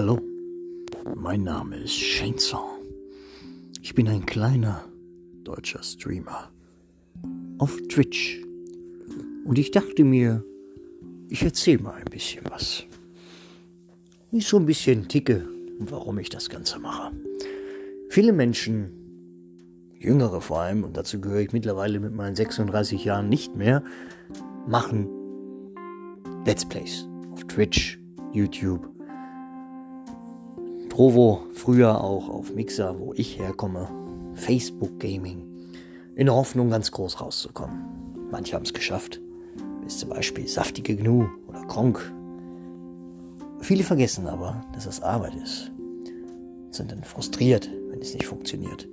Hallo, mein Name ist Chainsaw. Ich bin ein kleiner deutscher Streamer auf Twitch. Und ich dachte mir, ich erzähle mal ein bisschen was. Wie so ein bisschen ticke warum ich das Ganze mache. Viele Menschen, jüngere vor allem, und dazu gehöre ich mittlerweile mit meinen 36 Jahren nicht mehr, machen Let's Plays auf Twitch, YouTube Provo, früher auch auf Mixer, wo ich herkomme, Facebook Gaming, in der Hoffnung, ganz groß rauszukommen. Manche haben es geschafft, bis zum Beispiel Saftige Gnu oder Kronk. Viele vergessen aber, dass das Arbeit ist, sind dann frustriert, wenn es nicht funktioniert.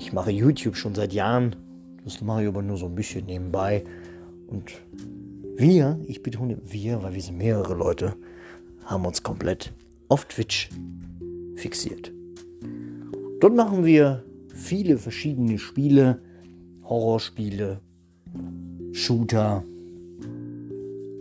Ich mache YouTube schon seit Jahren, das mache ich aber nur so ein bisschen nebenbei. Und wir, ich betone wir, weil wir sind mehrere Leute, haben uns komplett auf Twitch fixiert. Dort machen wir viele verschiedene Spiele, Horrorspiele, Shooter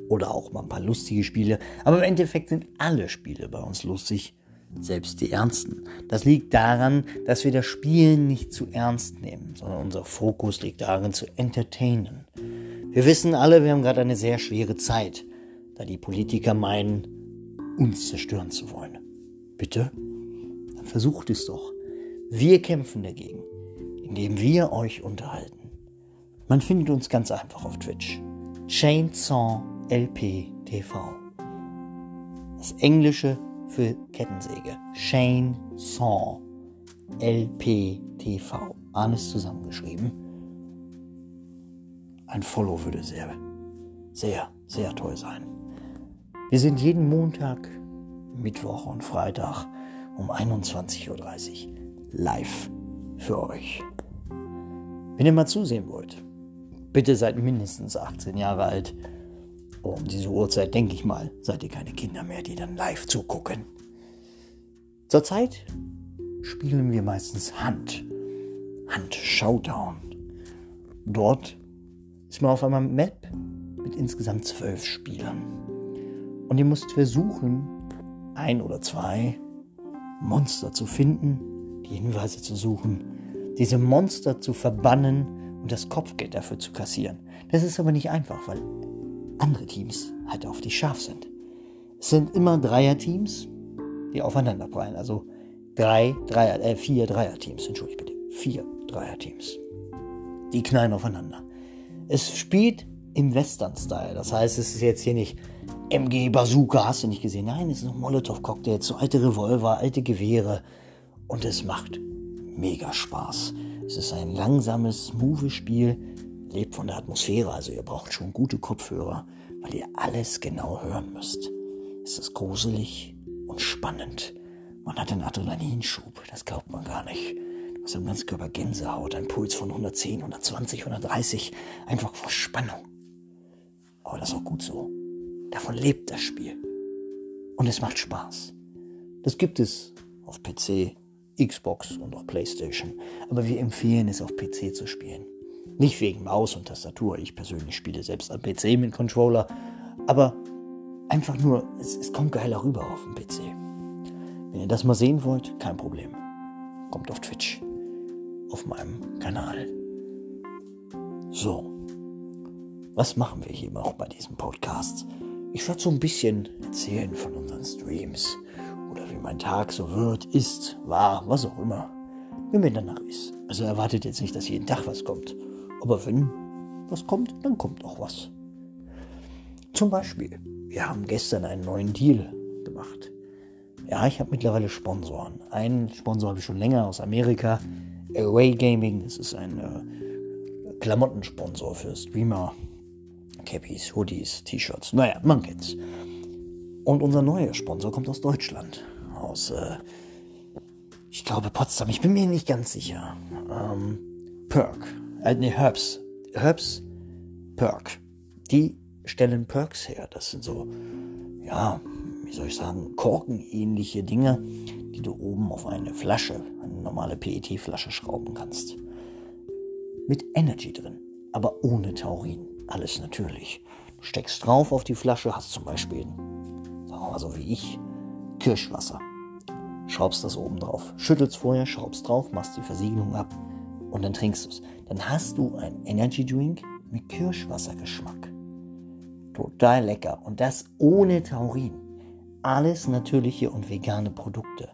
oder auch mal ein paar lustige Spiele. Aber im Endeffekt sind alle Spiele bei uns lustig, selbst die ernsten. Das liegt daran, dass wir das Spielen nicht zu ernst nehmen, sondern unser Fokus liegt darin zu entertainen. Wir wissen alle, wir haben gerade eine sehr schwere Zeit, da die Politiker meinen, uns zerstören zu wollen. Bitte? Dann versucht es doch. Wir kämpfen dagegen, indem wir euch unterhalten. Man findet uns ganz einfach auf Twitch. Chainsaw LP TV. Das Englische für Kettensäge. Chainsaw LP TV. Alles zusammengeschrieben. Ein Follow würde sehr, sehr, sehr toll sein. Wir sind jeden Montag Mittwoch und Freitag um 21.30 Uhr live für euch. Wenn ihr mal zusehen wollt, bitte seid mindestens 18 Jahre alt. Um diese Uhrzeit, denke ich mal, seid ihr keine Kinder mehr, die dann live zugucken. Zurzeit spielen wir meistens Hand. Hand Showdown. Dort ist man auf einmal Map mit insgesamt zwölf Spielern. Und ihr müsst versuchen, ein oder zwei Monster zu finden, die Hinweise zu suchen, diese Monster zu verbannen und das Kopfgeld dafür zu kassieren. Das ist aber nicht einfach, weil andere Teams halt auf dich scharf sind. Es sind immer Dreierteams, die aufeinander prallen. Also drei Dreier, äh, vier Dreierteams, entschuldige bitte. Vier Dreierteams. Die knallen aufeinander. Es spielt im Western-Style. Das heißt, es ist jetzt hier nicht MG Bazooka, hast du nicht gesehen? Nein, es ist ein Molotow-Cocktail, so alte Revolver, alte Gewehre. Und es macht mega Spaß. Es ist ein langsames, smooth Spiel, lebt von der Atmosphäre, also ihr braucht schon gute Kopfhörer, weil ihr alles genau hören müsst. Es ist gruselig und spannend. Man hat einen Adrenalinschub, das glaubt man gar nicht. Du hast ganzen Körper Gänsehaut, ein Puls von 110, 120, 130, einfach vor Spannung. Aber das ist auch gut so. Davon lebt das Spiel. Und es macht Spaß. Das gibt es auf PC, Xbox und auch PlayStation. Aber wir empfehlen es auf PC zu spielen. Nicht wegen Maus und Tastatur. Ich persönlich spiele selbst am PC mit Controller. Aber einfach nur, es, es kommt geiler rüber auf dem PC. Wenn ihr das mal sehen wollt, kein Problem. Kommt auf Twitch. Auf meinem Kanal. So. Was machen wir hier auch bei diesem Podcast? Ich werde so ein bisschen erzählen von unseren Streams oder wie mein Tag so wird, ist, war, was auch immer. Wie mir danach ist. Also erwartet jetzt nicht, dass jeden Tag was kommt. Aber wenn was kommt, dann kommt auch was. Zum Beispiel, wir haben gestern einen neuen Deal gemacht. Ja, ich habe mittlerweile Sponsoren. Einen Sponsor habe ich schon länger aus Amerika. Away Gaming, das ist ein äh, Klamottensponsor für Streamer Cappies, Hoodies, T-Shirts. Naja, man kennt's. Und unser neuer Sponsor kommt aus Deutschland. Aus, äh, ich glaube Potsdam. Ich bin mir nicht ganz sicher. Ähm, Perk. Äh, nee, Herbs. Herbs Perk. Die stellen Perks her. Das sind so, ja, wie soll ich sagen, korkenähnliche Dinge, die du oben auf eine Flasche, eine normale PET-Flasche schrauben kannst. Mit Energy drin, aber ohne Taurin. Alles natürlich. Du steckst drauf auf die Flasche, hast zum Beispiel, sagen wir mal so wie ich, Kirschwasser. Schraubst das oben drauf. Schüttelst vorher, schraubst drauf, machst die Versiegelung ab und dann trinkst du es. Dann hast du ein Energy Drink mit Kirschwassergeschmack. Total lecker. Und das ohne Taurin. Alles natürliche und vegane Produkte.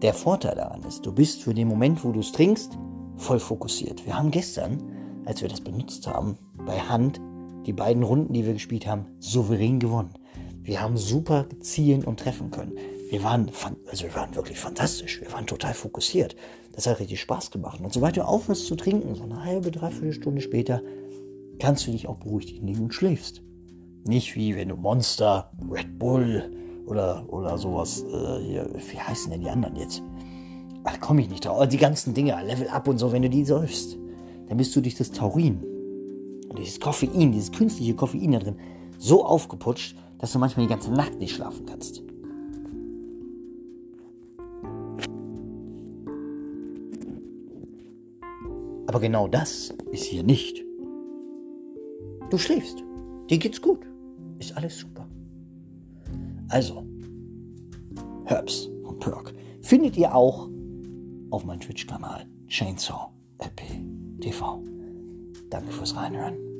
Der Vorteil daran ist, du bist für den Moment, wo du es trinkst, voll fokussiert. Wir haben gestern, als wir das benutzt haben, bei Hand die beiden Runden, die wir gespielt haben, souverän gewonnen. Wir haben super zielen und treffen können. Wir waren, also wir waren wirklich fantastisch. Wir waren total fokussiert. Das hat richtig Spaß gemacht. Und sobald du aufhörst zu trinken, so eine halbe, dreiviertel Stunde später, kannst du dich auch beruhigt hinlegen und schläfst. Nicht wie wenn du Monster, Red Bull oder, oder sowas, äh, hier, wie heißen denn die anderen jetzt? Ach, komme ich nicht drauf. Die ganzen Dinge, Level Up und so, wenn du die säufst, dann bist du durch das Taurin und dieses Koffein, dieses künstliche Koffein da drin, so aufgeputscht, dass du manchmal die ganze Nacht nicht schlafen kannst. Aber genau das ist hier nicht. Du schläfst. Dir geht's gut. Ist alles super. Also, Herbs und Perk findet ihr auch auf meinem Twitch-Kanal Chainsaw LP TV. Danke fürs Reinhören.